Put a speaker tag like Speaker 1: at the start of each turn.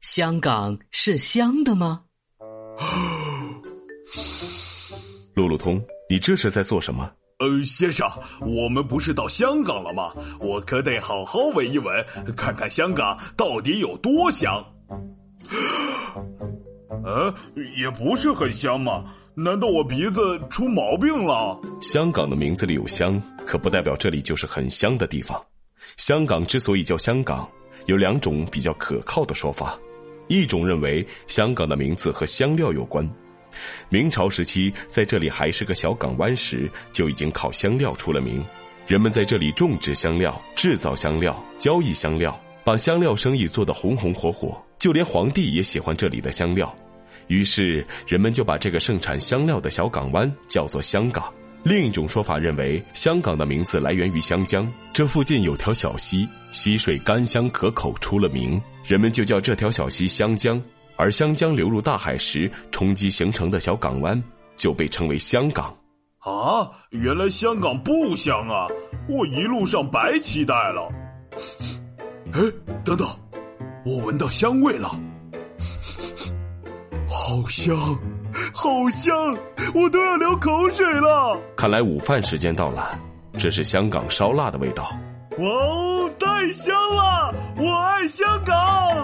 Speaker 1: 香港是香的吗？
Speaker 2: 路路通，你这是在做什么？
Speaker 3: 呃，先生，我们不是到香港了吗？我可得好好闻一闻，看看香港到底有多香。呃，也不是很香嘛？难道我鼻子出毛病了？
Speaker 2: 香港的名字里有香，可不代表这里就是很香的地方。香港之所以叫香港，有两种比较可靠的说法。一种认为香港的名字和香料有关。明朝时期，在这里还是个小港湾时，就已经靠香料出了名。人们在这里种植香料、制造香料、交易香料，把香料生意做得红红火火。就连皇帝也喜欢这里的香料，于是人们就把这个盛产香料的小港湾叫做香港。另一种说法认为，香港的名字来源于香江，这附近有条小溪，溪水甘香可口，出了名，人们就叫这条小溪香江。而香江流入大海时冲击形成的小港湾，就被称为香港。
Speaker 3: 啊，原来香港不香啊！我一路上白期待了。哎，等等，我闻到香味了，好香，好香，我都要流口水了。
Speaker 2: 看来午饭时间到了，这是香港烧腊的味道。
Speaker 3: 哇哦，太香了！我爱香港。